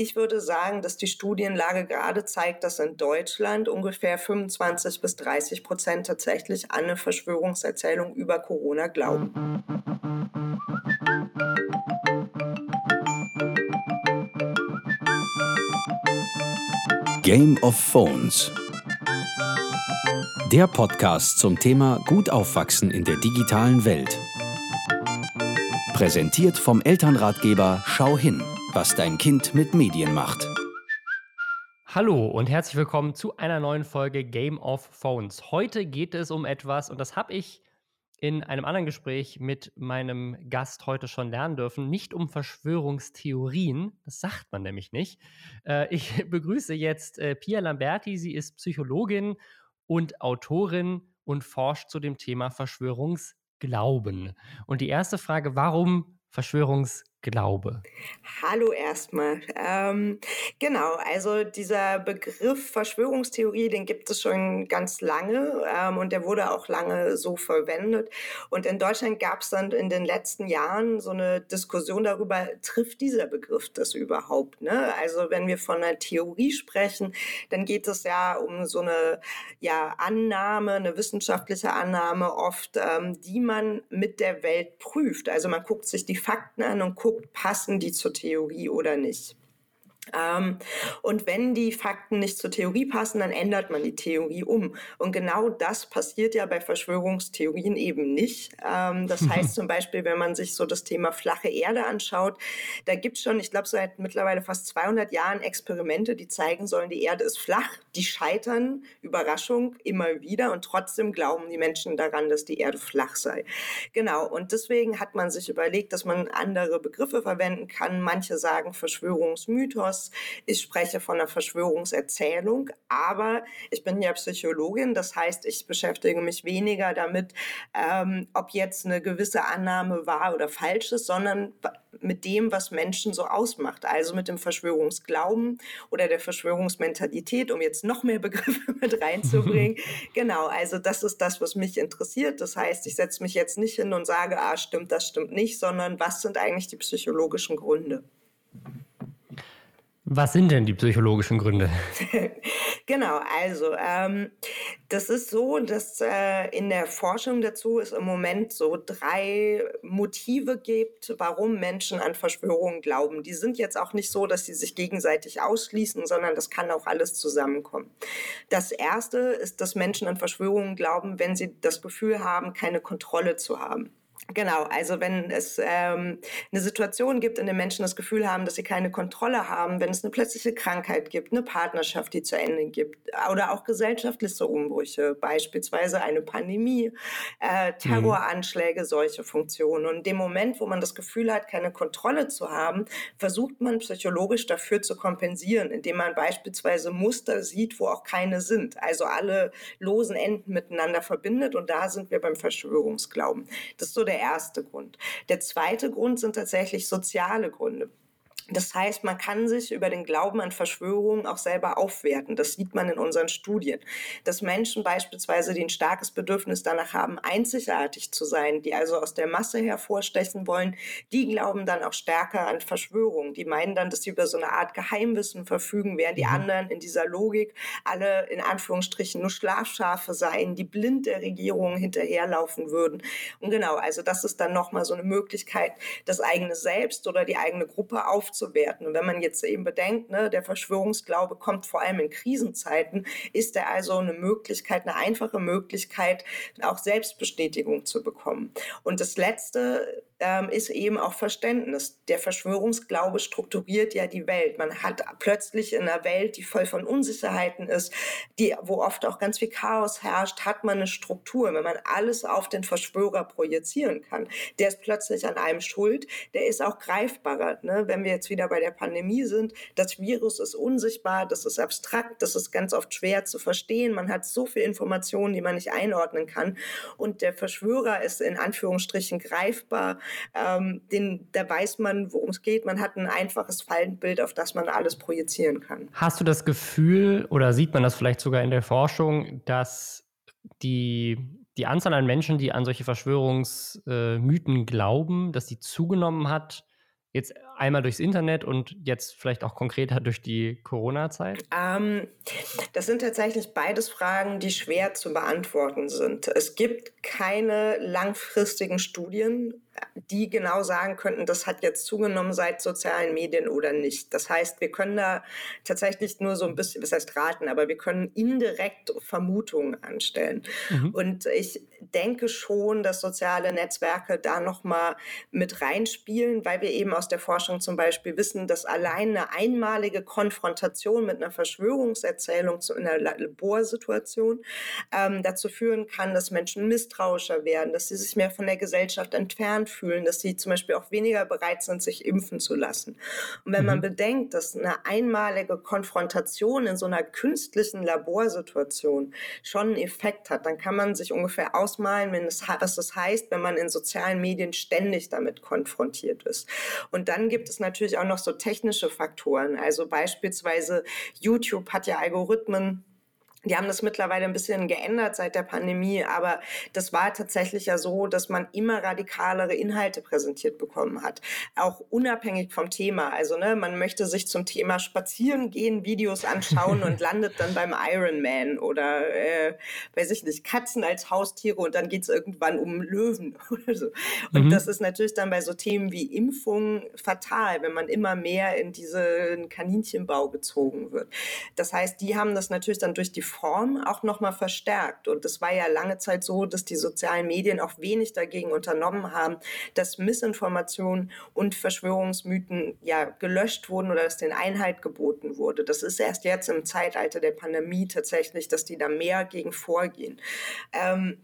ich würde sagen, dass die Studienlage gerade zeigt, dass in Deutschland ungefähr 25 bis 30 Prozent tatsächlich an eine Verschwörungserzählung über Corona glauben. Game of Phones. Der Podcast zum Thema Gut aufwachsen in der digitalen Welt. Präsentiert vom Elternratgeber Schau hin, was dein Kind mit Medien macht. Hallo und herzlich willkommen zu einer neuen Folge Game of Phones. Heute geht es um etwas, und das habe ich in einem anderen Gespräch mit meinem Gast heute schon lernen dürfen, nicht um Verschwörungstheorien, das sagt man nämlich nicht. Äh, ich begrüße jetzt äh, Pia Lamberti, sie ist Psychologin und Autorin und forscht zu dem Thema Verschwörungsglauben. Und die erste Frage, warum Verschwörungsglauben? Glaube? Hallo erstmal. Ähm, genau, also dieser Begriff Verschwörungstheorie, den gibt es schon ganz lange ähm, und der wurde auch lange so verwendet. Und in Deutschland gab es dann in den letzten Jahren so eine Diskussion darüber, trifft dieser Begriff das überhaupt? Ne? Also wenn wir von einer Theorie sprechen, dann geht es ja um so eine ja, Annahme, eine wissenschaftliche Annahme oft, ähm, die man mit der Welt prüft. Also man guckt sich die Fakten an und guckt, guckt, passen die zur Theorie oder nicht. Ähm, und wenn die Fakten nicht zur Theorie passen, dann ändert man die Theorie um. Und genau das passiert ja bei Verschwörungstheorien eben nicht. Ähm, das heißt zum Beispiel, wenn man sich so das Thema flache Erde anschaut, da gibt es schon, ich glaube, seit mittlerweile fast 200 Jahren Experimente, die zeigen sollen, die Erde ist flach. Die scheitern, Überraschung, immer wieder. Und trotzdem glauben die Menschen daran, dass die Erde flach sei. Genau. Und deswegen hat man sich überlegt, dass man andere Begriffe verwenden kann. Manche sagen Verschwörungsmythos. Ich spreche von einer Verschwörungserzählung, aber ich bin ja Psychologin, das heißt, ich beschäftige mich weniger damit, ähm, ob jetzt eine gewisse Annahme wahr oder falsch ist, sondern mit dem, was Menschen so ausmacht. Also mit dem Verschwörungsglauben oder der Verschwörungsmentalität, um jetzt noch mehr Begriffe mit reinzubringen. genau, also das ist das, was mich interessiert. Das heißt, ich setze mich jetzt nicht hin und sage, ah, stimmt, das stimmt nicht, sondern was sind eigentlich die psychologischen Gründe? Was sind denn die psychologischen Gründe? genau, also ähm, das ist so, dass äh, in der Forschung dazu es im Moment so drei Motive gibt, warum Menschen an Verschwörungen glauben. Die sind jetzt auch nicht so, dass sie sich gegenseitig ausschließen, sondern das kann auch alles zusammenkommen. Das erste ist, dass Menschen an Verschwörungen glauben, wenn sie das Gefühl haben, keine Kontrolle zu haben. Genau, also wenn es ähm, eine Situation gibt, in der Menschen das Gefühl haben, dass sie keine Kontrolle haben, wenn es eine plötzliche Krankheit gibt, eine Partnerschaft, die zu Ende gibt oder auch gesellschaftliche Umbrüche, beispielsweise eine Pandemie, äh, Terroranschläge, solche Funktionen. Und in dem Moment, wo man das Gefühl hat, keine Kontrolle zu haben, versucht man psychologisch dafür zu kompensieren, indem man beispielsweise Muster sieht, wo auch keine sind. Also alle losen Enden miteinander verbindet und da sind wir beim Verschwörungsglauben. Das ist so der erste Grund. Der zweite Grund sind tatsächlich soziale Gründe. Das heißt, man kann sich über den Glauben an Verschwörungen auch selber aufwerten. Das sieht man in unseren Studien. Dass Menschen beispielsweise, die ein starkes Bedürfnis danach haben, einzigartig zu sein, die also aus der Masse hervorstechen wollen, die glauben dann auch stärker an Verschwörungen. Die meinen dann, dass sie über so eine Art Geheimwissen verfügen, während die mhm. anderen in dieser Logik alle in Anführungsstrichen nur Schlafschafe seien, die blind der Regierung hinterherlaufen würden. Und genau, also das ist dann nochmal so eine Möglichkeit, das eigene Selbst oder die eigene Gruppe aufzunehmen aufzuwerten. Und wenn man jetzt eben bedenkt, ne, der Verschwörungsglaube kommt vor allem in Krisenzeiten, ist er also eine Möglichkeit, eine einfache Möglichkeit, auch Selbstbestätigung zu bekommen. Und das Letzte ähm, ist eben auch Verständnis. Der Verschwörungsglaube strukturiert ja die Welt. Man hat plötzlich in einer Welt, die voll von Unsicherheiten ist, die, wo oft auch ganz viel Chaos herrscht, hat man eine Struktur. Wenn man alles auf den Verschwörer projizieren kann, der ist plötzlich an einem schuld, der ist auch greifbarer. Ne? Wenn wir jetzt wieder bei der Pandemie sind. Das Virus ist unsichtbar, das ist abstrakt, das ist ganz oft schwer zu verstehen. Man hat so viel Informationen, die man nicht einordnen kann. Und der Verschwörer ist in Anführungsstrichen greifbar. Ähm, den, da weiß man, worum es geht. Man hat ein einfaches Fallenbild, auf das man alles projizieren kann. Hast du das Gefühl oder sieht man das vielleicht sogar in der Forschung, dass die die Anzahl an Menschen, die an solche Verschwörungsmythen äh, glauben, dass die zugenommen hat Jetzt einmal durchs Internet und jetzt vielleicht auch konkreter durch die Corona-Zeit? Ähm, das sind tatsächlich beides Fragen, die schwer zu beantworten sind. Es gibt keine langfristigen Studien die genau sagen könnten, das hat jetzt zugenommen seit sozialen Medien oder nicht. Das heißt, wir können da tatsächlich nur so ein bisschen, das heißt raten, aber wir können indirekt Vermutungen anstellen. Mhm. Und ich denke schon, dass soziale Netzwerke da nochmal mit reinspielen, weil wir eben aus der Forschung zum Beispiel wissen, dass allein eine einmalige Konfrontation mit einer Verschwörungserzählung zu einer Laborsituation ähm, dazu führen kann, dass Menschen misstrauischer werden, dass sie sich mehr von der Gesellschaft entfernen fühlen, dass sie zum Beispiel auch weniger bereit sind, sich impfen zu lassen. Und wenn mhm. man bedenkt, dass eine einmalige Konfrontation in so einer künstlichen Laborsituation schon einen Effekt hat, dann kann man sich ungefähr ausmalen, wenn es, was das heißt, wenn man in sozialen Medien ständig damit konfrontiert ist. Und dann gibt es natürlich auch noch so technische Faktoren. Also beispielsweise YouTube hat ja Algorithmen, die haben das mittlerweile ein bisschen geändert seit der Pandemie, aber das war tatsächlich ja so, dass man immer radikalere Inhalte präsentiert bekommen hat, auch unabhängig vom Thema. Also ne, man möchte sich zum Thema Spazieren gehen, Videos anschauen und landet dann beim Ironman oder äh, weiß ich nicht, Katzen als Haustiere und dann geht's irgendwann um Löwen oder so. Und mhm. das ist natürlich dann bei so Themen wie Impfung fatal, wenn man immer mehr in diesen Kaninchenbau gezogen wird. Das heißt, die haben das natürlich dann durch die Form auch nochmal verstärkt. Und es war ja lange Zeit so, dass die sozialen Medien auch wenig dagegen unternommen haben, dass Missinformationen und Verschwörungsmythen ja gelöscht wurden oder dass den Einhalt geboten wurde. Das ist erst jetzt im Zeitalter der Pandemie tatsächlich, dass die da mehr gegen vorgehen. Ähm,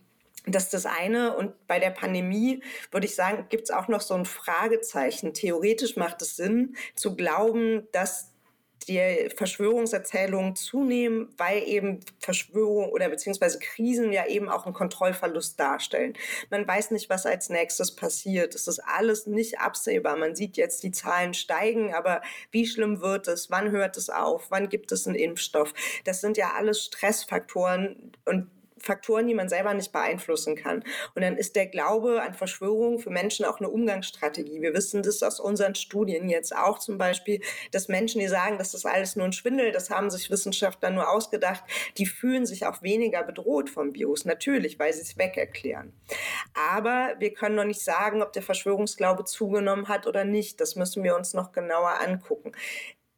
das ist das eine. Und bei der Pandemie würde ich sagen, gibt es auch noch so ein Fragezeichen. Theoretisch macht es Sinn zu glauben, dass die Verschwörungserzählungen zunehmen, weil eben Verschwörungen oder beziehungsweise Krisen ja eben auch einen Kontrollverlust darstellen. Man weiß nicht, was als nächstes passiert. Es ist alles nicht absehbar. Man sieht jetzt, die Zahlen steigen, aber wie schlimm wird es? Wann hört es auf? Wann gibt es einen Impfstoff? Das sind ja alles Stressfaktoren und Faktoren, die man selber nicht beeinflussen kann. Und dann ist der Glaube an Verschwörungen für Menschen auch eine Umgangsstrategie. Wir wissen das aus unseren Studien jetzt auch zum Beispiel, dass Menschen, die sagen, das ist alles nur ein Schwindel, das haben sich Wissenschaftler nur ausgedacht, die fühlen sich auch weniger bedroht vom Virus. Natürlich, weil sie es wegerklären. Aber wir können noch nicht sagen, ob der Verschwörungsglaube zugenommen hat oder nicht. Das müssen wir uns noch genauer angucken.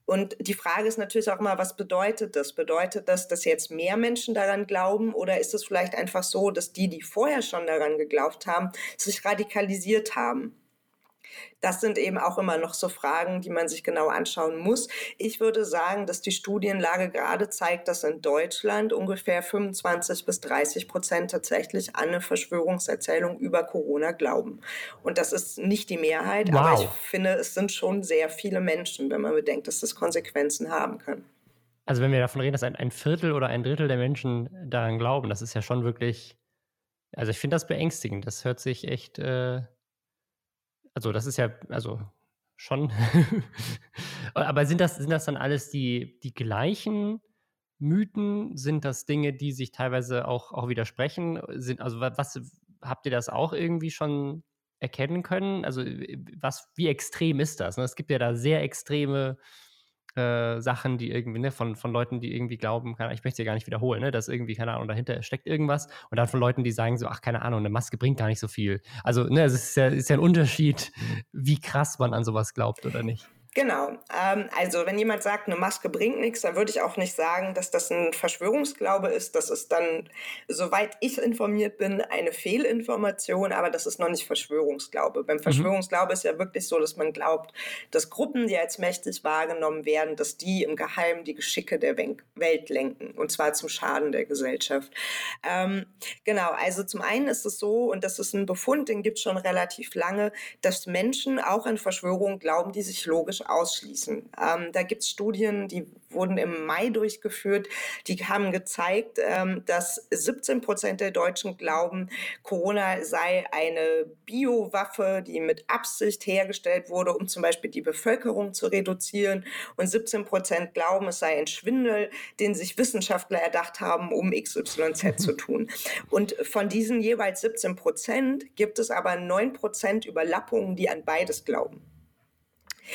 Und die Frage ist natürlich auch mal, was bedeutet das? Bedeutet das, dass jetzt mehr Menschen daran glauben oder ist es vielleicht einfach so, dass die, die vorher schon daran geglaubt haben, sich radikalisiert haben? Das sind eben auch immer noch so Fragen, die man sich genau anschauen muss. Ich würde sagen, dass die Studienlage gerade zeigt, dass in Deutschland ungefähr 25 bis 30 Prozent tatsächlich an eine Verschwörungserzählung über Corona glauben. Und das ist nicht die Mehrheit, wow. aber ich finde, es sind schon sehr viele Menschen, wenn man bedenkt, dass das Konsequenzen haben kann. Also wenn wir davon reden, dass ein, ein Viertel oder ein Drittel der Menschen daran glauben, das ist ja schon wirklich, also ich finde das beängstigend. Das hört sich echt äh, also das ist ja, also schon. Aber sind das, sind das dann alles die, die gleichen Mythen? Sind das Dinge, die sich teilweise auch, auch widersprechen? Sind, also was habt ihr das auch irgendwie schon erkennen können? Also was, wie extrem ist das? Ne? Es gibt ja da sehr extreme äh, Sachen, die irgendwie, ne, von, von Leuten, die irgendwie glauben, keine, ich möchte ja gar nicht wiederholen, ne, dass irgendwie, keine Ahnung, dahinter steckt irgendwas und dann von Leuten, die sagen so, ach, keine Ahnung, eine Maske bringt gar nicht so viel. Also, ne, es ist ja, ist ja ein Unterschied, wie krass man an sowas glaubt oder nicht. Genau. Ähm, also wenn jemand sagt, eine Maske bringt nichts, dann würde ich auch nicht sagen, dass das ein Verschwörungsglaube ist. Das ist dann, soweit ich informiert bin, eine Fehlinformation, aber das ist noch nicht Verschwörungsglaube. Beim mhm. Verschwörungsglaube mhm. ist ja wirklich so, dass man glaubt, dass Gruppen, die als mächtig wahrgenommen werden, dass die im Geheimen die Geschicke der Welt lenken und zwar zum Schaden der Gesellschaft. Ähm, genau, also zum einen ist es so, und das ist ein Befund, den gibt es schon relativ lange, dass Menschen auch an Verschwörungen glauben, die sich logisch ausschließen. Ähm, da gibt es Studien, die wurden im Mai durchgeführt, die haben gezeigt, ähm, dass 17 Prozent der Deutschen glauben, Corona sei eine Biowaffe, die mit Absicht hergestellt wurde, um zum Beispiel die Bevölkerung zu reduzieren. Und 17 Prozent glauben, es sei ein Schwindel, den sich Wissenschaftler erdacht haben, um XYZ zu tun. Und von diesen jeweils 17 Prozent gibt es aber 9 Prozent Überlappungen, die an beides glauben.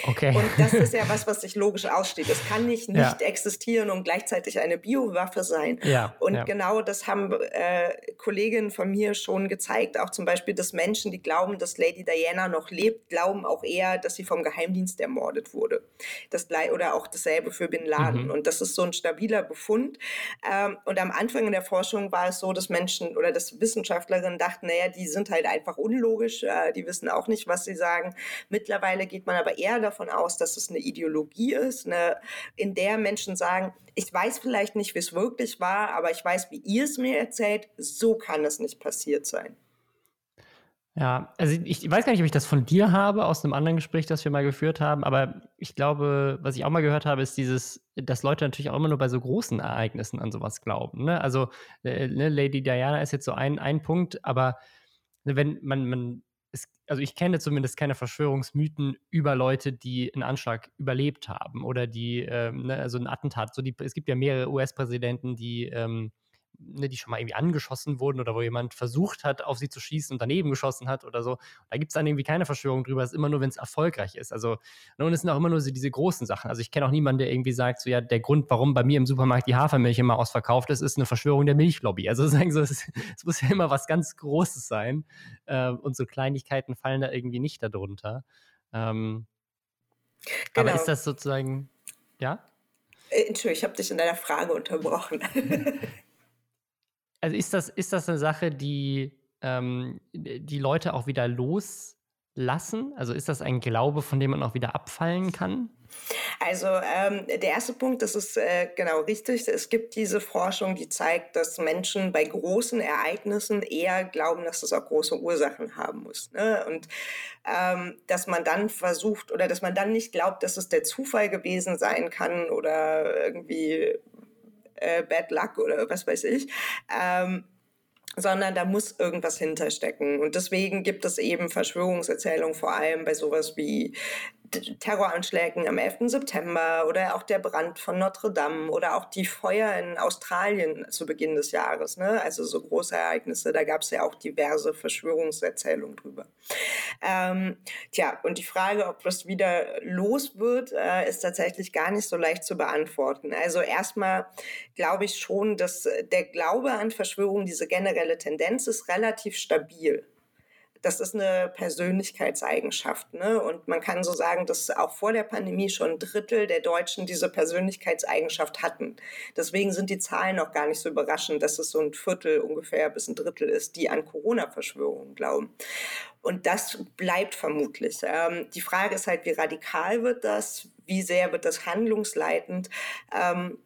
Okay. Und das ist ja was, was sich logisch aussteht. Es kann nicht nicht ja. existieren und gleichzeitig eine Biowaffe sein. Ja, und ja. genau das haben äh, Kolleginnen von mir schon gezeigt. Auch zum Beispiel, dass Menschen, die glauben, dass Lady Diana noch lebt, glauben auch eher, dass sie vom Geheimdienst ermordet wurde. Das, oder auch dasselbe für Bin Laden. Mhm. Und das ist so ein stabiler Befund. Ähm, und am Anfang in der Forschung war es so, dass Menschen oder dass Wissenschaftlerinnen dachten, naja, die sind halt einfach unlogisch, äh, die wissen auch nicht, was sie sagen. Mittlerweile geht man aber eher davon aus, dass es eine Ideologie ist, eine, in der Menschen sagen, ich weiß vielleicht nicht, wie es wirklich war, aber ich weiß, wie ihr es mir erzählt, so kann es nicht passiert sein. Ja, also ich weiß gar nicht, ob ich das von dir habe, aus einem anderen Gespräch, das wir mal geführt haben, aber ich glaube, was ich auch mal gehört habe, ist dieses, dass Leute natürlich auch immer nur bei so großen Ereignissen an sowas glauben. Ne? Also äh, ne, Lady Diana ist jetzt so ein, ein Punkt, aber wenn man, man es, also ich kenne zumindest keine Verschwörungsmythen über Leute, die einen Anschlag überlebt haben oder die, ähm, ne, also ein Attentat. So die, es gibt ja mehrere US-Präsidenten, die ähm, ne, die schon mal irgendwie angeschossen wurden oder wo jemand versucht hat, auf sie zu schießen und daneben geschossen hat oder so. Da gibt es dann irgendwie keine Verschwörung drüber. Es ist immer nur, wenn es erfolgreich ist. Also, ne, und es sind auch immer nur so diese großen Sachen. Also ich kenne auch niemanden, der irgendwie sagt, so ja, der Grund, warum bei mir im Supermarkt die Hafermilch immer ausverkauft ist, ist eine Verschwörung der Milchlobby. Also sagen so, es, es muss ja immer was ganz Großes sein. Äh, und so Kleinigkeiten fallen da irgendwie nicht darunter. Ähm, genau. Aber ist das sozusagen, ja? Äh, Entschuldigung, ich habe dich in deiner Frage unterbrochen. also ist das, ist das eine Sache, die ähm, die Leute auch wieder loslassen? Also ist das ein Glaube, von dem man auch wieder abfallen kann? Also ähm, der erste Punkt, das ist äh, genau richtig. Es gibt diese Forschung, die zeigt, dass Menschen bei großen Ereignissen eher glauben, dass das auch große Ursachen haben muss. Ne? Und ähm, dass man dann versucht oder dass man dann nicht glaubt, dass es der Zufall gewesen sein kann oder irgendwie äh, Bad Luck oder was weiß ich. Ähm, sondern da muss irgendwas hinterstecken. Und deswegen gibt es eben Verschwörungserzählungen, vor allem bei sowas wie Terroranschlägen am 11. September oder auch der Brand von Notre Dame oder auch die Feuer in Australien zu Beginn des Jahres. Ne? Also so große Ereignisse, da gab es ja auch diverse Verschwörungserzählungen drüber. Ähm, tja, und die Frage, ob das wieder los wird, äh, ist tatsächlich gar nicht so leicht zu beantworten. Also erstmal glaube ich schon, dass der Glaube an Verschwörungen, diese generelle Tendenz ist relativ stabil das ist eine Persönlichkeitseigenschaft. Ne? Und man kann so sagen, dass auch vor der Pandemie schon ein Drittel der Deutschen diese Persönlichkeitseigenschaft hatten. Deswegen sind die Zahlen auch gar nicht so überraschend, dass es so ein Viertel ungefähr bis ein Drittel ist, die an Corona-Verschwörungen glauben. Und das bleibt vermutlich. Ähm, die Frage ist halt, wie radikal wird das? Wie sehr wird das handlungsleitend? Ähm,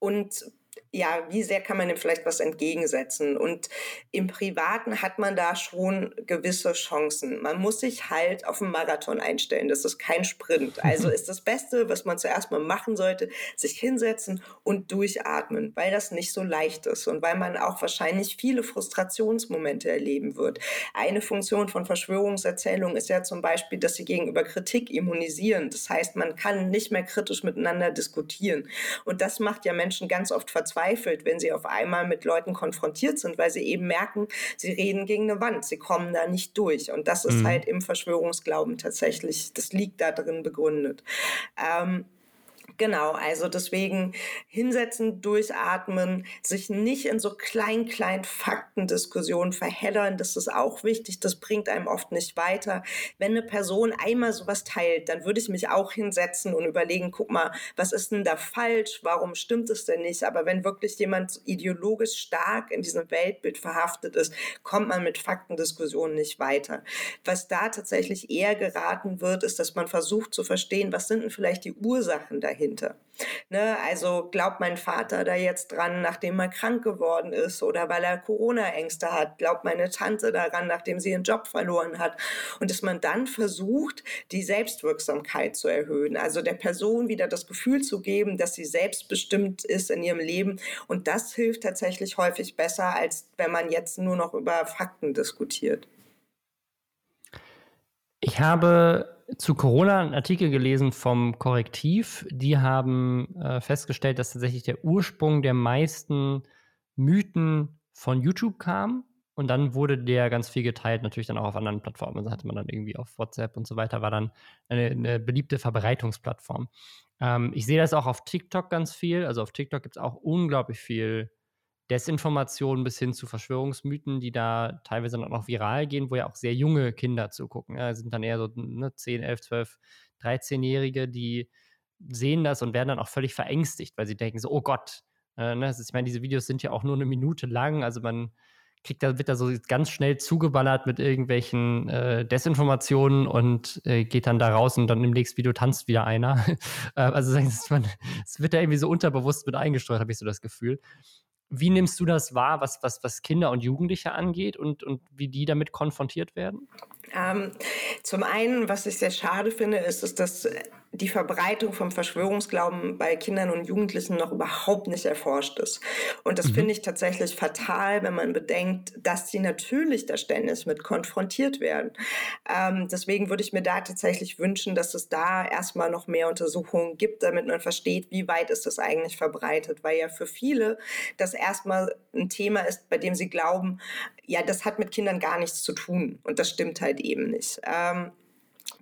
und ja, wie sehr kann man dem vielleicht was entgegensetzen? Und im Privaten hat man da schon gewisse Chancen. Man muss sich halt auf einen Marathon einstellen. Das ist kein Sprint. Also ist das Beste, was man zuerst mal machen sollte, sich hinsetzen und durchatmen, weil das nicht so leicht ist und weil man auch wahrscheinlich viele Frustrationsmomente erleben wird. Eine Funktion von Verschwörungserzählungen ist ja zum Beispiel, dass sie gegenüber Kritik immunisieren. Das heißt, man kann nicht mehr kritisch miteinander diskutieren. Und das macht ja Menschen ganz oft verzweifelt verzweifelt, wenn sie auf einmal mit Leuten konfrontiert sind, weil sie eben merken, sie reden gegen eine Wand, sie kommen da nicht durch. Und das ist mhm. halt im Verschwörungsglauben tatsächlich, das liegt da drin begründet. Ähm, Genau, also deswegen hinsetzen, durchatmen, sich nicht in so klein, klein Faktendiskussionen verheddern, das ist auch wichtig, das bringt einem oft nicht weiter. Wenn eine Person einmal sowas teilt, dann würde ich mich auch hinsetzen und überlegen, guck mal, was ist denn da falsch, warum stimmt es denn nicht? Aber wenn wirklich jemand ideologisch stark in diesem Weltbild verhaftet ist, kommt man mit Faktendiskussionen nicht weiter. Was da tatsächlich eher geraten wird, ist, dass man versucht zu verstehen, was sind denn vielleicht die Ursachen dahinter dahinter. Ne, also glaubt mein Vater da jetzt dran, nachdem er krank geworden ist oder weil er Corona-Ängste hat? Glaubt meine Tante daran, nachdem sie ihren Job verloren hat? Und dass man dann versucht, die Selbstwirksamkeit zu erhöhen, also der Person wieder das Gefühl zu geben, dass sie selbstbestimmt ist in ihrem Leben. Und das hilft tatsächlich häufig besser, als wenn man jetzt nur noch über Fakten diskutiert. Ich habe zu Corona einen Artikel gelesen vom Korrektiv. Die haben äh, festgestellt, dass tatsächlich der Ursprung der meisten Mythen von YouTube kam. Und dann wurde der ganz viel geteilt, natürlich dann auch auf anderen Plattformen. Also hatte man dann irgendwie auf WhatsApp und so weiter, war dann eine, eine beliebte Verbreitungsplattform. Ähm, ich sehe das auch auf TikTok ganz viel. Also auf TikTok gibt es auch unglaublich viel Desinformation bis hin zu Verschwörungsmythen, die da teilweise dann auch noch viral gehen, wo ja auch sehr junge Kinder zugucken. Ja, sind dann eher so ne, 10, 11, 12, 13-Jährige, die sehen das und werden dann auch völlig verängstigt, weil sie denken so, oh Gott. Äh, ne, ich meine, diese Videos sind ja auch nur eine Minute lang, also man kriegt da, wird da so ganz schnell zugeballert mit irgendwelchen äh, Desinformationen und äh, geht dann da raus und dann im nächsten Video tanzt wieder einer. äh, also es wird da irgendwie so unterbewusst mit eingesteuert, habe ich so das Gefühl. Wie nimmst du das wahr, was, was, was Kinder und Jugendliche angeht und, und wie die damit konfrontiert werden? Ähm, zum einen, was ich sehr schade finde, ist, ist, dass die Verbreitung vom Verschwörungsglauben bei Kindern und Jugendlichen noch überhaupt nicht erforscht ist. Und das mhm. finde ich tatsächlich fatal, wenn man bedenkt, dass sie natürlich da ständig mit konfrontiert werden. Ähm, deswegen würde ich mir da tatsächlich wünschen, dass es da erstmal noch mehr Untersuchungen gibt, damit man versteht, wie weit ist das eigentlich verbreitet. Weil ja für viele das erstmal ein Thema ist, bei dem sie glauben, ja, das hat mit Kindern gar nichts zu tun. Und das stimmt halt eben nicht. Ähm,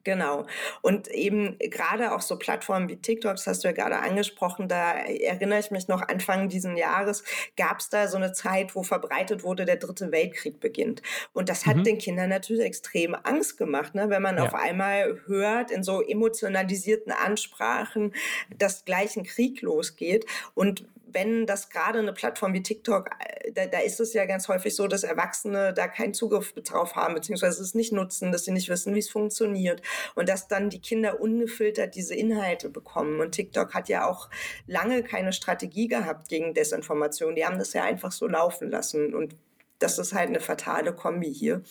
Genau. Und eben gerade auch so Plattformen wie TikTok, das hast du ja gerade angesprochen, da erinnere ich mich noch, Anfang diesen Jahres gab es da so eine Zeit, wo verbreitet wurde, der dritte Weltkrieg beginnt. Und das hat mhm. den Kindern natürlich extrem Angst gemacht, ne? wenn man ja. auf einmal hört in so emotionalisierten Ansprachen, dass gleich ein Krieg losgeht. Und wenn das gerade eine Plattform wie TikTok, äh, da, da, ist es ja ganz häufig so, dass Erwachsene da keinen Zugriff drauf haben, beziehungsweise es nicht nutzen, dass sie nicht wissen, wie es funktioniert und dass dann die Kinder ungefiltert diese Inhalte bekommen. Und TikTok hat ja auch lange keine Strategie gehabt gegen Desinformation. Die haben das ja einfach so laufen lassen und das ist halt eine fatale Kombi hier.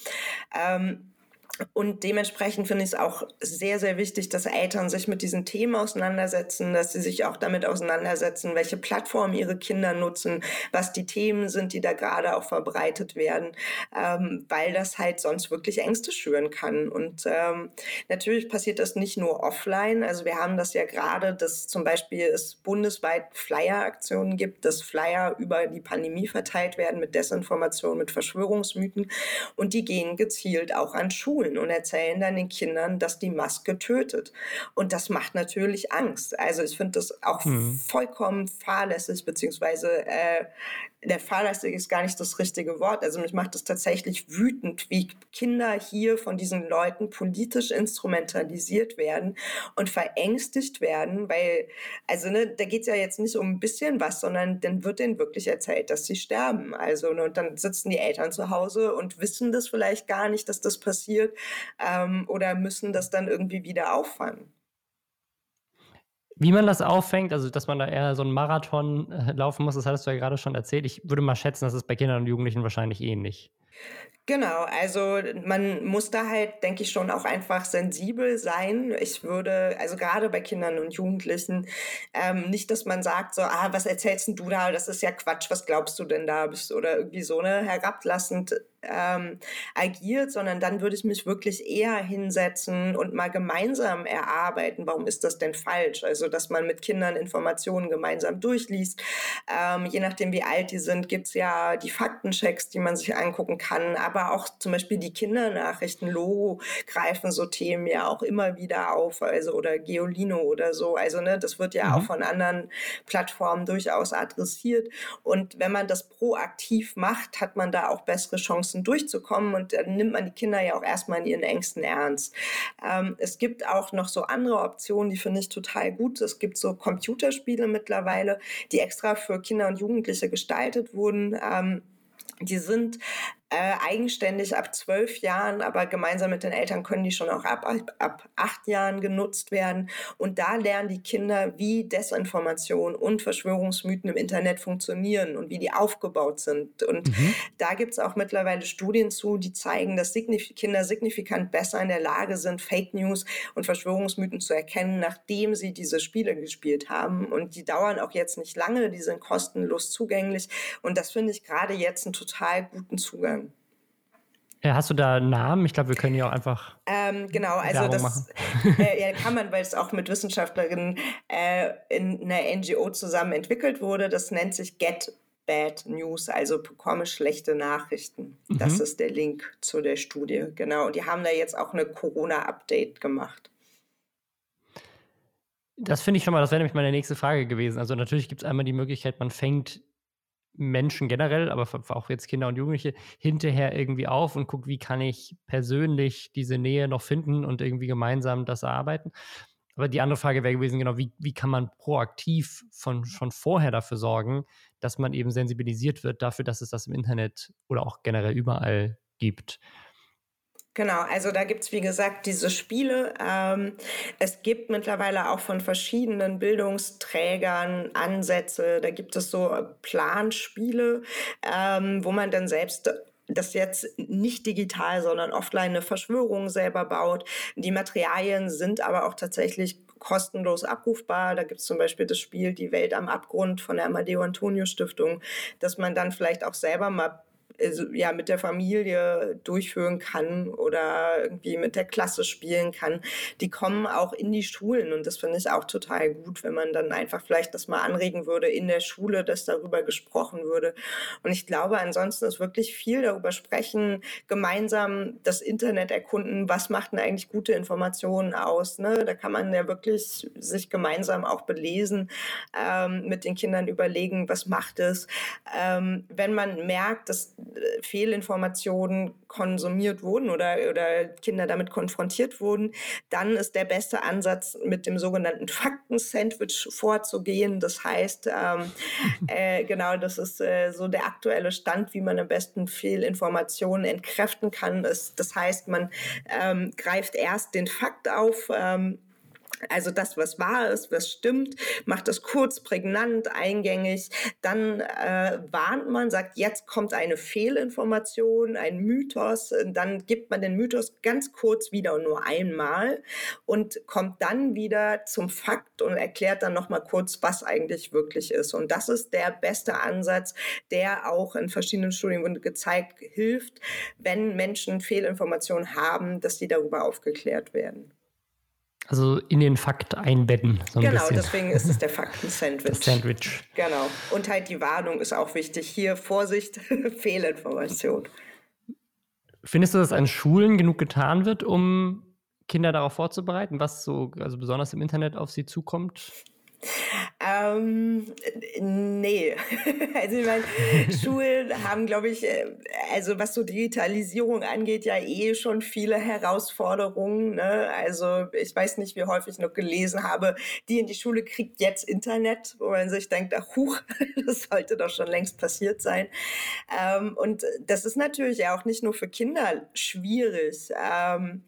Ähm, und dementsprechend finde ich es auch sehr, sehr wichtig, dass Eltern sich mit diesen Themen auseinandersetzen, dass sie sich auch damit auseinandersetzen, welche Plattformen ihre Kinder nutzen, was die Themen sind, die da gerade auch verbreitet werden, ähm, weil das halt sonst wirklich Ängste schüren kann. Und ähm, natürlich passiert das nicht nur offline. Also wir haben das ja gerade, dass zum Beispiel es bundesweit Flyer-Aktionen gibt, dass Flyer über die Pandemie verteilt werden mit Desinformation, mit Verschwörungsmythen. Und die gehen gezielt auch an Schulen Schulen und erzählen dann den Kindern, dass die Maske tötet. Und das macht natürlich Angst. Also ich finde das auch mhm. vollkommen fahrlässig, beziehungsweise äh, der fahrlässig ist gar nicht das richtige Wort. Also mich macht es tatsächlich wütend, wie Kinder hier von diesen Leuten politisch instrumentalisiert werden und verängstigt werden, weil, also ne, da geht es ja jetzt nicht um ein bisschen was, sondern dann wird denen wirklich erzählt, dass sie sterben. Also ne, und dann sitzen die Eltern zu Hause und wissen das vielleicht gar nicht, dass das passiert ähm, oder müssen das dann irgendwie wieder auffangen. Wie man das auffängt, also dass man da eher so einen Marathon äh, laufen muss, das hattest du ja gerade schon erzählt. Ich würde mal schätzen, das ist bei Kindern und Jugendlichen wahrscheinlich ähnlich. Genau, also man muss da halt, denke ich, schon auch einfach sensibel sein. Ich würde, also gerade bei Kindern und Jugendlichen, ähm, nicht, dass man sagt, so, ah, was erzählst denn du da? Das ist ja Quatsch, was glaubst du denn da? Oder irgendwie so ne, herablassend ähm, agiert, sondern dann würde ich mich wirklich eher hinsetzen und mal gemeinsam erarbeiten, warum ist das denn falsch? Also, dass man mit Kindern Informationen gemeinsam durchliest. Ähm, je nachdem, wie alt die sind, gibt's ja die Faktenchecks, die man sich angucken kann, aber auch zum Beispiel die Kindernachrichten, Logo greifen so Themen ja auch immer wieder auf, also oder Geolino oder so. Also, ne, das wird ja mhm. auch von anderen Plattformen durchaus adressiert. Und wenn man das proaktiv macht, hat man da auch bessere Chancen, durchzukommen und dann nimmt man die Kinder ja auch erstmal in ihren Ängsten ernst. Ähm, es gibt auch noch so andere Optionen, die finde ich total gut. Es gibt so Computerspiele mittlerweile, die extra für Kinder und Jugendliche gestaltet wurden. Ähm, die sind äh, eigenständig ab zwölf Jahren, aber gemeinsam mit den Eltern können die schon auch ab, ab, ab acht Jahren genutzt werden. Und da lernen die Kinder, wie Desinformation und Verschwörungsmythen im Internet funktionieren und wie die aufgebaut sind. Und mhm. da gibt es auch mittlerweile Studien zu, die zeigen, dass signif Kinder signifikant besser in der Lage sind, Fake News und Verschwörungsmythen zu erkennen, nachdem sie diese Spiele gespielt haben. Und die dauern auch jetzt nicht lange, die sind kostenlos zugänglich. Und das finde ich gerade jetzt einen total guten Zugang. Ja, hast du da einen Namen? Ich glaube, wir können ja auch einfach. Ähm, genau, also Werbung das äh, ja, kann man, weil es auch mit Wissenschaftlerinnen äh, in einer NGO zusammen entwickelt wurde. Das nennt sich Get bad news, also bekomme schlechte Nachrichten. Mhm. Das ist der Link zu der Studie, genau. Und die haben da jetzt auch eine Corona-Update gemacht. Das finde ich schon mal, das wäre nämlich meine nächste Frage gewesen. Also natürlich gibt es einmal die Möglichkeit, man fängt Menschen generell, aber auch jetzt Kinder und Jugendliche, hinterher irgendwie auf und guckt, wie kann ich persönlich diese Nähe noch finden und irgendwie gemeinsam das erarbeiten. Aber die andere Frage wäre gewesen, genau, wie, wie kann man proaktiv von, schon vorher dafür sorgen, dass man eben sensibilisiert wird dafür, dass es das im Internet oder auch generell überall gibt. Genau, also da gibt es wie gesagt diese Spiele. Ähm, es gibt mittlerweile auch von verschiedenen Bildungsträgern Ansätze. Da gibt es so Planspiele, ähm, wo man dann selbst das jetzt nicht digital, sondern offline eine Verschwörung selber baut. Die Materialien sind aber auch tatsächlich kostenlos abrufbar. Da gibt es zum Beispiel das Spiel Die Welt am Abgrund von der Amadeo Antonio Stiftung, dass man dann vielleicht auch selber mal also, ja, mit der Familie durchführen kann oder irgendwie mit der Klasse spielen kann, die kommen auch in die Schulen und das finde ich auch total gut, wenn man dann einfach vielleicht das mal anregen würde in der Schule, dass darüber gesprochen würde. Und ich glaube, ansonsten ist wirklich viel darüber sprechen, gemeinsam das Internet erkunden, was macht denn eigentlich gute Informationen aus. Ne? Da kann man ja wirklich sich gemeinsam auch belesen, ähm, mit den Kindern überlegen, was macht es. Ähm, wenn man merkt, dass Fehlinformationen konsumiert wurden oder, oder Kinder damit konfrontiert wurden, dann ist der beste Ansatz, mit dem sogenannten Fakten-Sandwich vorzugehen. Das heißt, ähm, äh, genau, das ist äh, so der aktuelle Stand, wie man am besten Fehlinformationen entkräften kann. Das, das heißt, man ähm, greift erst den Fakt auf, ähm, also das, was wahr ist, was stimmt, macht es kurz, prägnant, eingängig. Dann äh, warnt man, sagt, jetzt kommt eine Fehlinformation, ein Mythos. Dann gibt man den Mythos ganz kurz wieder und nur einmal und kommt dann wieder zum Fakt und erklärt dann nochmal kurz, was eigentlich wirklich ist. Und das ist der beste Ansatz, der auch in verschiedenen Studien gezeigt hilft, wenn Menschen Fehlinformationen haben, dass sie darüber aufgeklärt werden. Also in den Fakt einbetten. So genau, bisschen. deswegen ist es der Fakten-Sandwich. Sandwich. Genau. Und halt die Warnung ist auch wichtig. Hier Vorsicht, Fehlinformation. Findest du, dass an Schulen genug getan wird, um Kinder darauf vorzubereiten, was so, also besonders im Internet auf sie zukommt? Ähm, nee. also ich meine, Schulen haben, glaube ich, äh, also was so Digitalisierung angeht, ja eh schon viele Herausforderungen. Ne? Also ich weiß nicht, wie häufig ich noch gelesen habe, die in die Schule kriegt jetzt Internet, wo man sich denkt, ach huch, das sollte doch schon längst passiert sein. Ähm, und das ist natürlich auch nicht nur für Kinder schwierig. Ähm,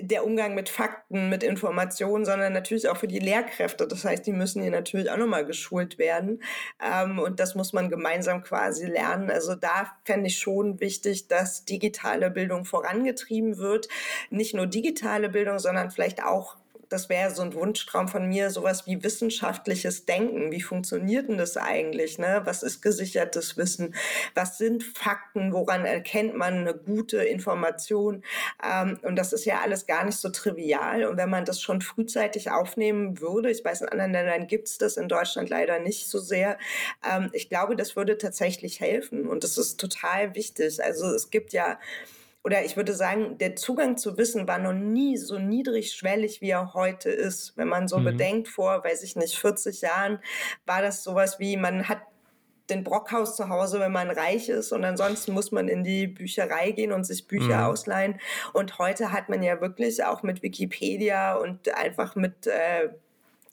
der Umgang mit Fakten, mit Informationen, sondern natürlich auch für die Lehrkräfte. Das heißt, die müssen hier natürlich auch nochmal geschult werden. Ähm, und das muss man gemeinsam quasi lernen. Also da fände ich schon wichtig, dass digitale Bildung vorangetrieben wird. Nicht nur digitale Bildung, sondern vielleicht auch das wäre so ein Wunschtraum von mir, sowas wie wissenschaftliches Denken. Wie funktioniert denn das eigentlich? Ne? Was ist gesichertes Wissen? Was sind Fakten? Woran erkennt man eine gute Information? Ähm, und das ist ja alles gar nicht so trivial. Und wenn man das schon frühzeitig aufnehmen würde, ich weiß, in anderen Ländern gibt es das, in Deutschland leider nicht so sehr. Ähm, ich glaube, das würde tatsächlich helfen. Und das ist total wichtig. Also es gibt ja oder ich würde sagen, der Zugang zu Wissen war noch nie so niedrigschwellig, wie er heute ist. Wenn man so mhm. bedenkt, vor, weiß ich nicht, 40 Jahren war das sowas wie, man hat den Brockhaus zu Hause, wenn man reich ist und ansonsten muss man in die Bücherei gehen und sich Bücher mhm. ausleihen. Und heute hat man ja wirklich auch mit Wikipedia und einfach mit äh,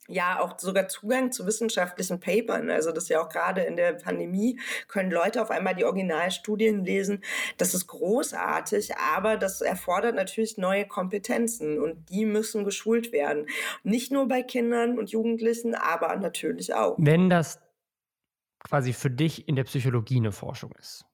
ja auch sogar Zugang zu wissenschaftlichen Papern. Also das ist ja auch gerade in der Pandemie können Leute auf einmal die Originalstudien lesen. Das ist großartig, aber das erfordert natürlich neue Kompetenzen und die müssen geschult werden. Nicht nur bei Kindern und Jugendlichen, aber natürlich auch. Wenn das quasi für dich in der Psychologie eine Forschung ist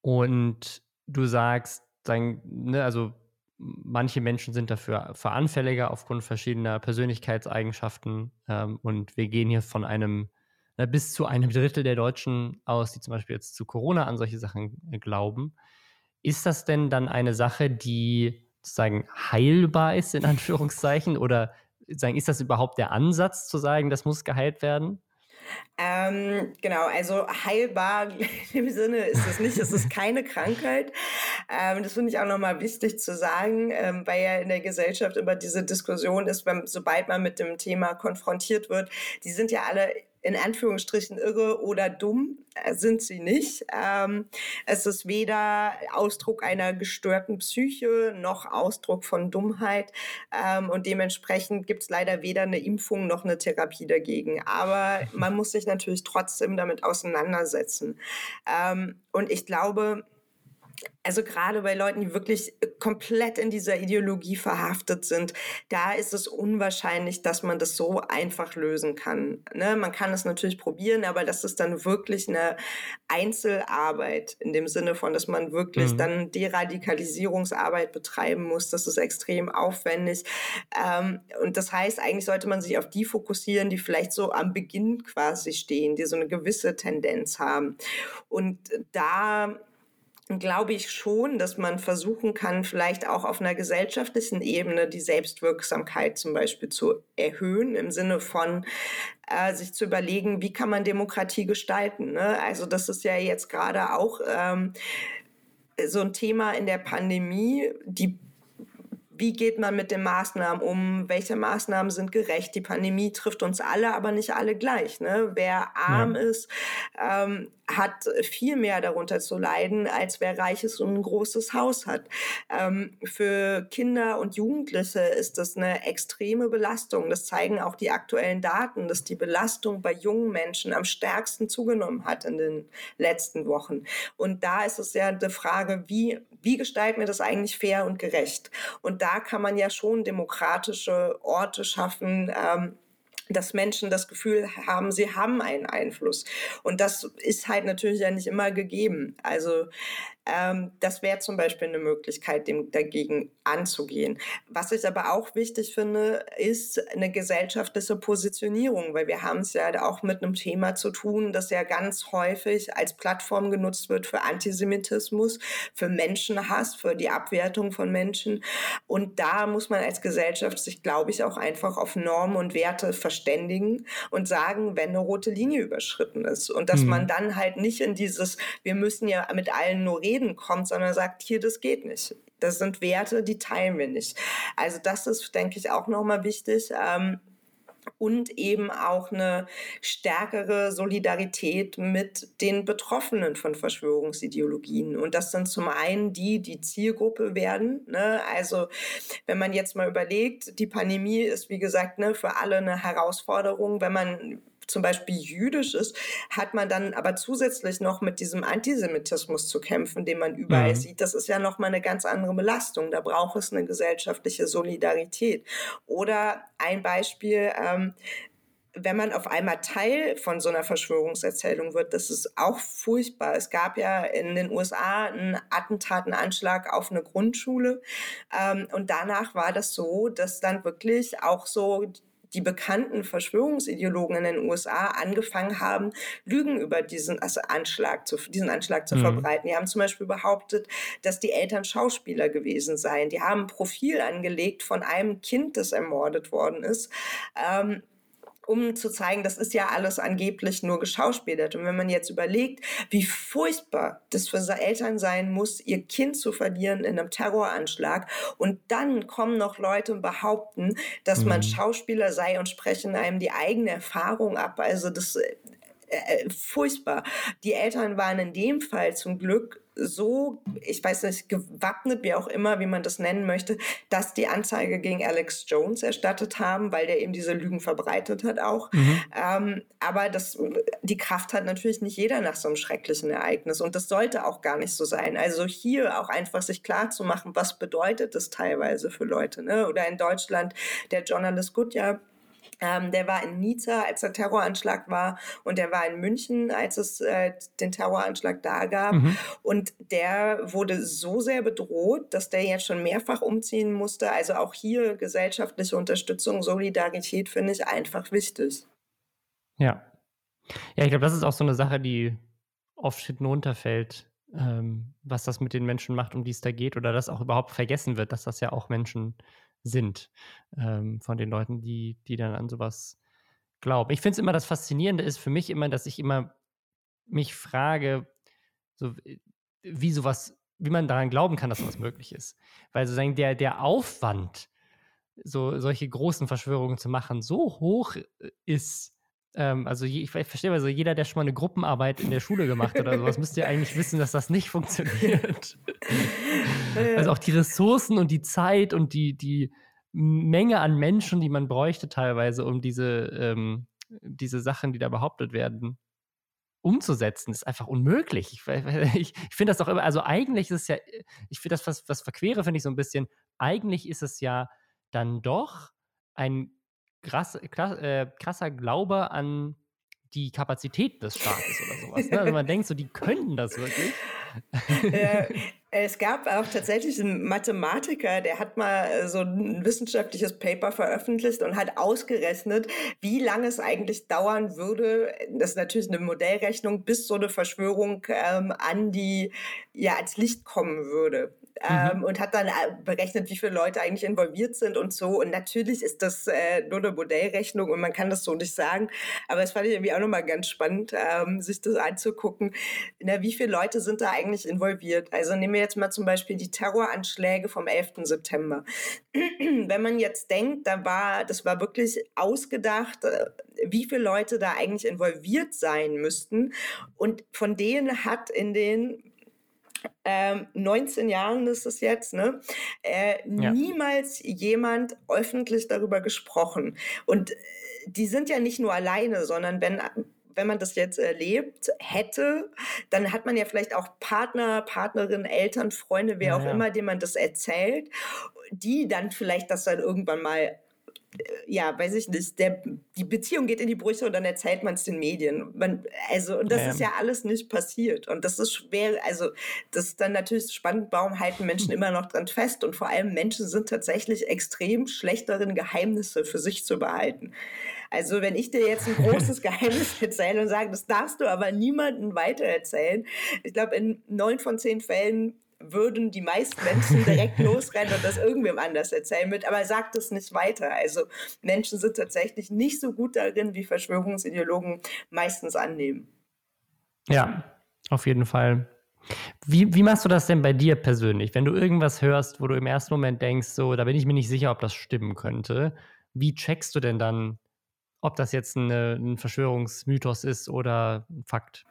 und du sagst, dein, ne, also manche Menschen sind dafür veranfälliger aufgrund verschiedener Persönlichkeitseigenschaften. Ähm, und wir gehen hier von einem, na, bis zu einem Drittel der Deutschen aus, die zum Beispiel jetzt zu Corona an solche Sachen äh, glauben. Ist das denn dann eine Sache, die sozusagen heilbar ist, in Anführungszeichen? Oder sagen, ist das überhaupt der Ansatz zu sagen, das muss geheilt werden? Ähm, genau, also heilbar im Sinne ist es nicht, es ist keine Krankheit. Ähm, das finde ich auch nochmal wichtig zu sagen, ähm, weil ja in der Gesellschaft immer diese Diskussion ist, wenn, sobald man mit dem Thema konfrontiert wird, die sind ja alle in Anführungsstrichen irre oder dumm äh, sind sie nicht. Ähm, es ist weder Ausdruck einer gestörten Psyche noch Ausdruck von Dummheit. Ähm, und dementsprechend gibt es leider weder eine Impfung noch eine Therapie dagegen. Aber man muss sich natürlich trotzdem damit auseinandersetzen. Ähm, und ich glaube, also gerade bei Leuten, die wirklich äh, komplett in dieser Ideologie verhaftet sind, da ist es unwahrscheinlich, dass man das so einfach lösen kann. Ne? Man kann es natürlich probieren, aber das ist dann wirklich eine Einzelarbeit in dem Sinne von, dass man wirklich mhm. dann Deradikalisierungsarbeit betreiben muss. Das ist extrem aufwendig. Ähm, und das heißt, eigentlich sollte man sich auf die fokussieren, die vielleicht so am Beginn quasi stehen, die so eine gewisse Tendenz haben. Und da glaube ich schon, dass man versuchen kann, vielleicht auch auf einer gesellschaftlichen Ebene die Selbstwirksamkeit zum Beispiel zu erhöhen, im Sinne von äh, sich zu überlegen, wie kann man Demokratie gestalten. Ne? Also das ist ja jetzt gerade auch ähm, so ein Thema in der Pandemie, die wie geht man mit den Maßnahmen um, welche Maßnahmen sind gerecht. Die Pandemie trifft uns alle, aber nicht alle gleich. Ne? Wer arm ja. ist, ähm, hat viel mehr darunter zu leiden, als wer reiches und ein großes Haus hat. Ähm, für Kinder und Jugendliche ist das eine extreme Belastung. Das zeigen auch die aktuellen Daten, dass die Belastung bei jungen Menschen am stärksten zugenommen hat in den letzten Wochen. Und da ist es ja die Frage, wie, wie gestalten wir das eigentlich fair und gerecht? Und da kann man ja schon demokratische Orte schaffen, ähm, dass Menschen das Gefühl haben, sie haben einen Einfluss. Und das ist halt natürlich ja nicht immer gegeben. Also ähm, das wäre zum Beispiel eine Möglichkeit, dem dagegen anzugehen. Was ich aber auch wichtig finde, ist eine gesellschaftliche Positionierung, weil wir haben es ja auch mit einem Thema zu tun, das ja ganz häufig als Plattform genutzt wird für Antisemitismus, für Menschenhass, für die Abwertung von Menschen. Und da muss man als Gesellschaft sich, glaube ich, auch einfach auf Normen und Werte verständigen und sagen, wenn eine rote Linie überschritten ist. Und dass mhm. man dann halt nicht in dieses, wir müssen ja mit allen nur reden, kommt, sondern sagt, hier, das geht nicht. Das sind Werte, die teilen wir nicht. Also das ist, denke ich, auch nochmal wichtig. Ähm, und eben auch eine stärkere Solidarität mit den Betroffenen von Verschwörungsideologien. Und das sind zum einen die, die Zielgruppe werden. Ne? Also wenn man jetzt mal überlegt, die Pandemie ist, wie gesagt, ne, für alle eine Herausforderung. Wenn man zum Beispiel jüdisch ist, hat man dann aber zusätzlich noch mit diesem Antisemitismus zu kämpfen, den man überall mhm. sieht. Das ist ja nochmal eine ganz andere Belastung. Da braucht es eine gesellschaftliche Solidarität. Oder ein Beispiel, ähm, wenn man auf einmal Teil von so einer Verschwörungserzählung wird, das ist auch furchtbar. Es gab ja in den USA einen Attentat, einen Anschlag auf eine Grundschule. Ähm, und danach war das so, dass dann wirklich auch so die bekannten Verschwörungsideologen in den USA angefangen haben, Lügen über diesen also Anschlag zu, diesen Anschlag zu mhm. verbreiten. Die haben zum Beispiel behauptet, dass die Eltern Schauspieler gewesen seien. Die haben ein Profil angelegt von einem Kind, das ermordet worden ist. Ähm, um zu zeigen, das ist ja alles angeblich nur geschauspielert. Und wenn man jetzt überlegt, wie furchtbar das für Eltern sein muss, ihr Kind zu verlieren in einem Terroranschlag und dann kommen noch Leute und behaupten, dass mhm. man Schauspieler sei und sprechen einem die eigene Erfahrung ab. Also das äh, äh, furchtbar. Die Eltern waren in dem Fall zum Glück so, ich weiß nicht, gewappnet, wie auch immer, wie man das nennen möchte, dass die Anzeige gegen Alex Jones erstattet haben, weil der eben diese Lügen verbreitet hat auch. Mhm. Ähm, aber das, die Kraft hat natürlich nicht jeder nach so einem schrecklichen Ereignis und das sollte auch gar nicht so sein. Also hier auch einfach sich klar zu machen, was bedeutet das teilweise für Leute. Ne? Oder in Deutschland der Journalist Gutjahr, ähm, der war in Nizza, als der Terroranschlag war, und der war in München, als es äh, den Terroranschlag da gab. Mhm. Und der wurde so sehr bedroht, dass der jetzt schon mehrfach umziehen musste. Also auch hier gesellschaftliche Unterstützung, Solidarität finde ich einfach wichtig. Ja. Ja, ich glaube, das ist auch so eine Sache, die oft hinten runterfällt, ähm, was das mit den Menschen macht, um die es da geht, oder dass auch überhaupt vergessen wird, dass das ja auch Menschen sind ähm, von den Leuten, die, die dann an sowas glaube. Ich finde es immer, das Faszinierende ist für mich immer, dass ich immer mich frage, so, wie sowas, wie man daran glauben kann, dass sowas möglich ist. Weil sozusagen der, der Aufwand, so solche großen Verschwörungen zu machen, so hoch äh, ist. Ähm, also je, ich, verstehe, also jeder, der schon mal eine Gruppenarbeit in der Schule gemacht hat oder sowas, müsste ja eigentlich wissen, dass das nicht funktioniert. also auch die Ressourcen und die Zeit und die, die Menge an Menschen, die man bräuchte teilweise, um diese, ähm, diese Sachen, die da behauptet werden, umzusetzen, ist einfach unmöglich. Ich, ich, ich finde das doch immer, also eigentlich ist es ja, ich finde das, was, was verquere, finde ich so ein bisschen, eigentlich ist es ja dann doch ein krass, krass, äh, krasser Glaube an die Kapazität des Staates oder sowas. Ne? Also man denkt so, die könnten das wirklich. Äh, es gab auch tatsächlich einen Mathematiker, der hat mal so ein wissenschaftliches Paper veröffentlicht und hat ausgerechnet, wie lange es eigentlich dauern würde, das ist natürlich eine Modellrechnung, bis so eine Verschwörung ähm, an die, ja, als Licht kommen würde ähm, mhm. und hat dann äh, berechnet, wie viele Leute eigentlich involviert sind und so. Und natürlich ist das äh, nur eine Modellrechnung und man kann das so nicht sagen. Aber es fand ich irgendwie auch nochmal ganz spannend, ähm, sich das anzugucken. Na, wie viele Leute sind da eigentlich involviert? Also nehmen wir jetzt mal zum Beispiel die Terroranschläge vom 11. September. Wenn man jetzt denkt, da war, das war wirklich ausgedacht, äh, wie viele Leute da eigentlich involviert sein müssten. Und von denen hat in den ähm, 19 Jahren ist es jetzt, ne? Äh, ja. niemals jemand öffentlich darüber gesprochen. Und äh, die sind ja nicht nur alleine, sondern wenn wenn man das jetzt erlebt hätte, dann hat man ja vielleicht auch Partner, Partnerin, Eltern, Freunde, wer ja, auch immer, dem man das erzählt, die dann vielleicht das dann irgendwann mal ja, weiß ich nicht, der, die Beziehung geht in die Brüche und dann erzählt man es den Medien. Man, also, und das ja. ist ja alles nicht passiert. Und das ist schwer, also, das ist dann natürlich spannend, warum halten Menschen immer noch dran fest? Und vor allem Menschen sind tatsächlich extrem schlecht darin, Geheimnisse für sich zu behalten. Also, wenn ich dir jetzt ein großes Geheimnis erzähle und sage, das darfst du aber niemandem weitererzählen, ich glaube, in neun von zehn Fällen würden die meisten Menschen direkt losrennen und das irgendwem anders erzählen mit, aber sagt es nicht weiter. Also Menschen sind tatsächlich nicht so gut darin, wie Verschwörungsideologen meistens annehmen. Ja, auf jeden Fall. Wie, wie machst du das denn bei dir persönlich? Wenn du irgendwas hörst, wo du im ersten Moment denkst, so, da bin ich mir nicht sicher, ob das stimmen könnte, wie checkst du denn dann, ob das jetzt eine, ein Verschwörungsmythos ist oder ein Fakt.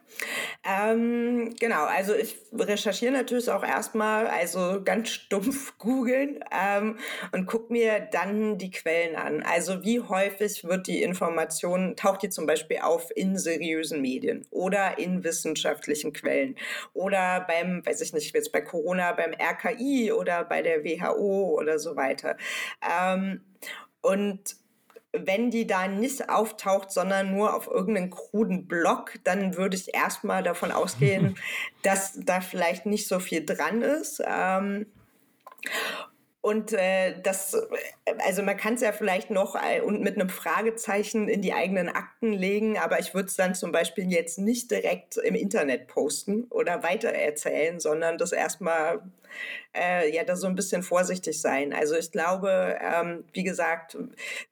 Ähm, genau, also ich recherchiere natürlich auch erstmal, also ganz stumpf googeln ähm, und gucke mir dann die Quellen an. Also wie häufig wird die Information, taucht die zum Beispiel auf in seriösen Medien oder in wissenschaftlichen Quellen oder beim, weiß ich nicht, jetzt bei Corona, beim RKI oder bei der WHO oder so weiter. Ähm, und wenn die da nicht auftaucht, sondern nur auf irgendeinen kruden Block, dann würde ich erstmal davon ausgehen, dass da vielleicht nicht so viel dran ist. Ähm, und äh, das, also man kann es ja vielleicht noch äh, und mit einem Fragezeichen in die eigenen Akten legen, aber ich würde es dann zum Beispiel jetzt nicht direkt im Internet posten oder weitererzählen, sondern das erstmal äh, ja da so ein bisschen vorsichtig sein. Also ich glaube, ähm, wie gesagt,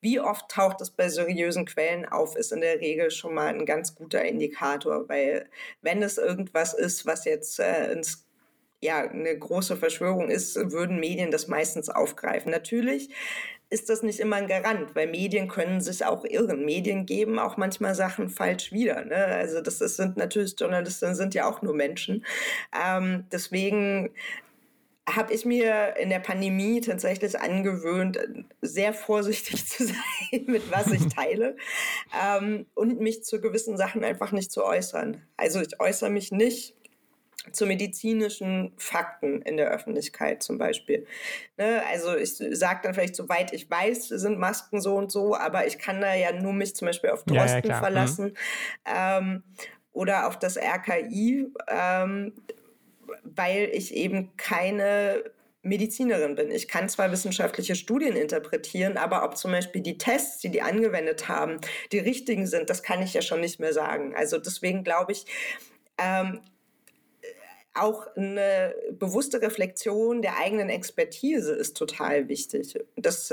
wie oft taucht es bei seriösen Quellen auf, ist in der Regel schon mal ein ganz guter Indikator, weil wenn es irgendwas ist, was jetzt äh, ins ja, eine große Verschwörung ist, würden Medien das meistens aufgreifen. Natürlich ist das nicht immer ein Garant, weil Medien können sich auch irren. Medien geben auch manchmal Sachen falsch wieder. Ne? Also das ist, sind natürlich Journalisten sind ja auch nur Menschen. Ähm, deswegen habe ich mir in der Pandemie tatsächlich angewöhnt, sehr vorsichtig zu sein, mit was ich teile ähm, und mich zu gewissen Sachen einfach nicht zu äußern. Also ich äußere mich nicht zu medizinischen Fakten in der Öffentlichkeit zum Beispiel. Ne? Also ich sage dann vielleicht, soweit ich weiß, sind Masken so und so, aber ich kann da ja nur mich zum Beispiel auf Drosten ja, ja, verlassen mhm. ähm, oder auf das RKI, ähm, weil ich eben keine Medizinerin bin. Ich kann zwar wissenschaftliche Studien interpretieren, aber ob zum Beispiel die Tests, die die angewendet haben, die richtigen sind, das kann ich ja schon nicht mehr sagen. Also deswegen glaube ich, ähm, auch eine bewusste Reflexion der eigenen Expertise ist total wichtig. Das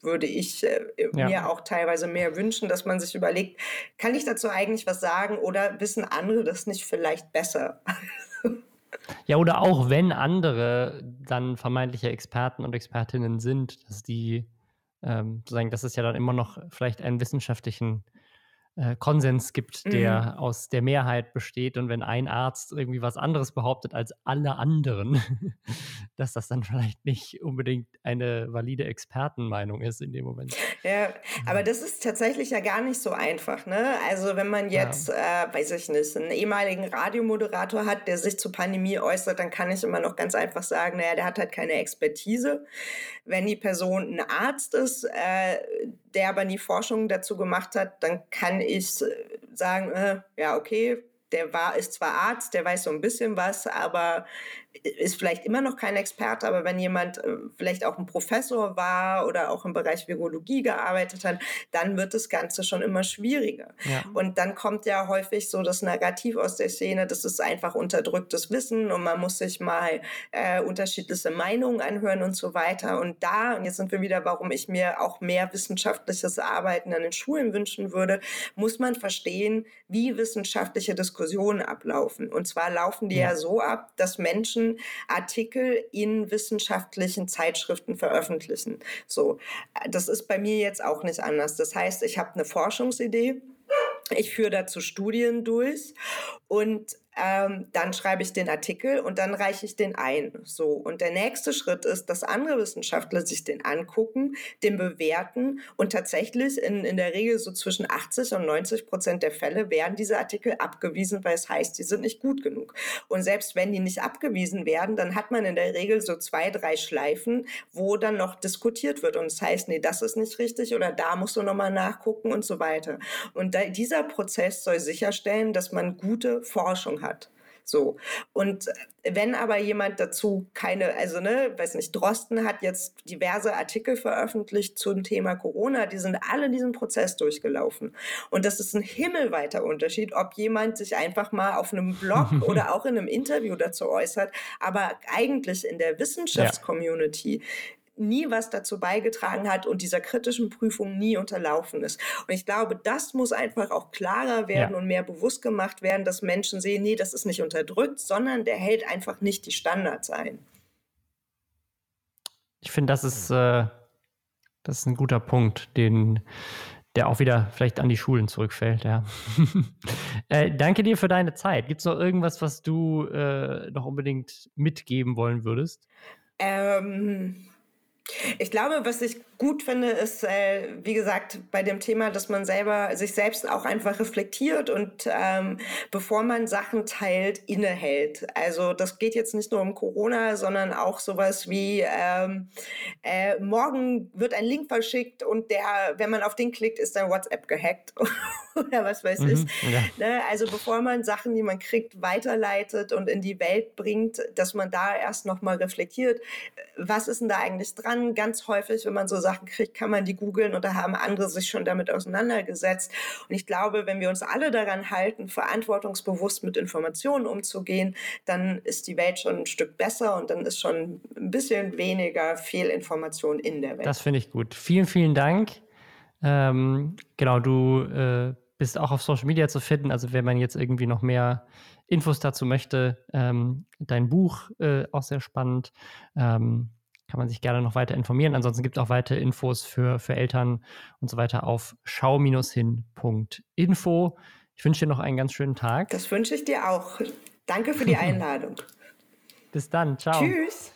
würde ich äh, ja. mir auch teilweise mehr wünschen, dass man sich überlegt, kann ich dazu eigentlich was sagen oder wissen andere das nicht vielleicht besser? Ja, oder auch wenn andere dann vermeintliche Experten und Expertinnen sind, dass die ähm, sozusagen, dass es ja dann immer noch vielleicht einen wissenschaftlichen äh, Konsens gibt, der mhm. aus der Mehrheit besteht. Und wenn ein Arzt irgendwie was anderes behauptet als alle anderen, dass das dann vielleicht nicht unbedingt eine valide Expertenmeinung ist in dem Moment. Ja, aber das ist tatsächlich ja gar nicht so einfach. Ne? Also wenn man jetzt, ja. äh, weiß ich nicht, einen ehemaligen Radiomoderator hat, der sich zur Pandemie äußert, dann kann ich immer noch ganz einfach sagen, naja, der hat halt keine Expertise. Wenn die Person ein Arzt ist, äh, der aber nie Forschung dazu gemacht hat, dann kann ich äh, sagen, äh, ja, okay, der war, ist zwar Arzt, der weiß so ein bisschen was, aber ist vielleicht immer noch kein Experte, aber wenn jemand äh, vielleicht auch ein Professor war oder auch im Bereich Virologie gearbeitet hat, dann wird das Ganze schon immer schwieriger. Ja. Und dann kommt ja häufig so das Narrativ aus der Szene, das ist einfach unterdrücktes Wissen und man muss sich mal äh, unterschiedliche Meinungen anhören und so weiter. Und da, und jetzt sind wir wieder, warum ich mir auch mehr wissenschaftliches Arbeiten an den Schulen wünschen würde, muss man verstehen, wie wissenschaftliche Diskussionen ablaufen. Und zwar laufen die ja, ja so ab, dass Menschen Artikel in wissenschaftlichen Zeitschriften veröffentlichen. So, das ist bei mir jetzt auch nicht anders. Das heißt, ich habe eine Forschungsidee. Ich führe dazu Studien durch und ähm, dann schreibe ich den Artikel und dann reiche ich den ein. So. Und der nächste Schritt ist, dass andere Wissenschaftler sich den angucken, den bewerten und tatsächlich in, in der Regel so zwischen 80 und 90 Prozent der Fälle werden diese Artikel abgewiesen, weil es heißt, die sind nicht gut genug. Und selbst wenn die nicht abgewiesen werden, dann hat man in der Regel so zwei, drei Schleifen, wo dann noch diskutiert wird. Und es heißt, nee, das ist nicht richtig oder da musst du nochmal nachgucken und so weiter. Und da, dieser Prozess soll sicherstellen, dass man gute Forschung hat hat. So. Und wenn aber jemand dazu keine, also ne, weiß nicht, Drosten hat jetzt diverse Artikel veröffentlicht zum Thema Corona, die sind alle diesen Prozess durchgelaufen. Und das ist ein himmelweiter Unterschied, ob jemand sich einfach mal auf einem Blog oder auch in einem Interview dazu äußert, aber eigentlich in der Wissenschaftscommunity nie was dazu beigetragen hat und dieser kritischen Prüfung nie unterlaufen ist. Und ich glaube, das muss einfach auch klarer werden ja. und mehr bewusst gemacht werden, dass Menschen sehen, nee, das ist nicht unterdrückt, sondern der hält einfach nicht die Standards ein. Ich finde, das ist, äh, das ist ein guter Punkt, den, der auch wieder vielleicht an die Schulen zurückfällt, ja. äh, danke dir für deine Zeit. Gibt es noch irgendwas, was du äh, noch unbedingt mitgeben wollen würdest? Ähm, ich glaube, was ich gut finde, ist, äh, wie gesagt, bei dem Thema, dass man selber sich selbst auch einfach reflektiert und ähm, bevor man Sachen teilt, innehält. Also das geht jetzt nicht nur um Corona, sondern auch sowas wie ähm, äh, morgen wird ein Link verschickt und der, wenn man auf den klickt, ist dann WhatsApp gehackt oder was weiß mhm, ich. Ja. Ne? Also bevor man Sachen, die man kriegt, weiterleitet und in die Welt bringt, dass man da erst nochmal reflektiert, was ist denn da eigentlich dran? Ganz häufig, wenn man so Sachen kriegt, kann man die googeln und da haben andere sich schon damit auseinandergesetzt. Und ich glaube, wenn wir uns alle daran halten, verantwortungsbewusst mit Informationen umzugehen, dann ist die Welt schon ein Stück besser und dann ist schon ein bisschen weniger Fehlinformation in der Welt. Das finde ich gut. Vielen, vielen Dank. Ähm, genau, du äh, bist auch auf Social Media zu finden. Also wenn man jetzt irgendwie noch mehr Infos dazu möchte, ähm, dein Buch äh, auch sehr spannend. Ähm, kann man sich gerne noch weiter informieren. Ansonsten gibt es auch weitere Infos für, für Eltern und so weiter auf schau-hin.info. Ich wünsche dir noch einen ganz schönen Tag. Das wünsche ich dir auch. Danke für die Einladung. Bis dann. Ciao. Tschüss.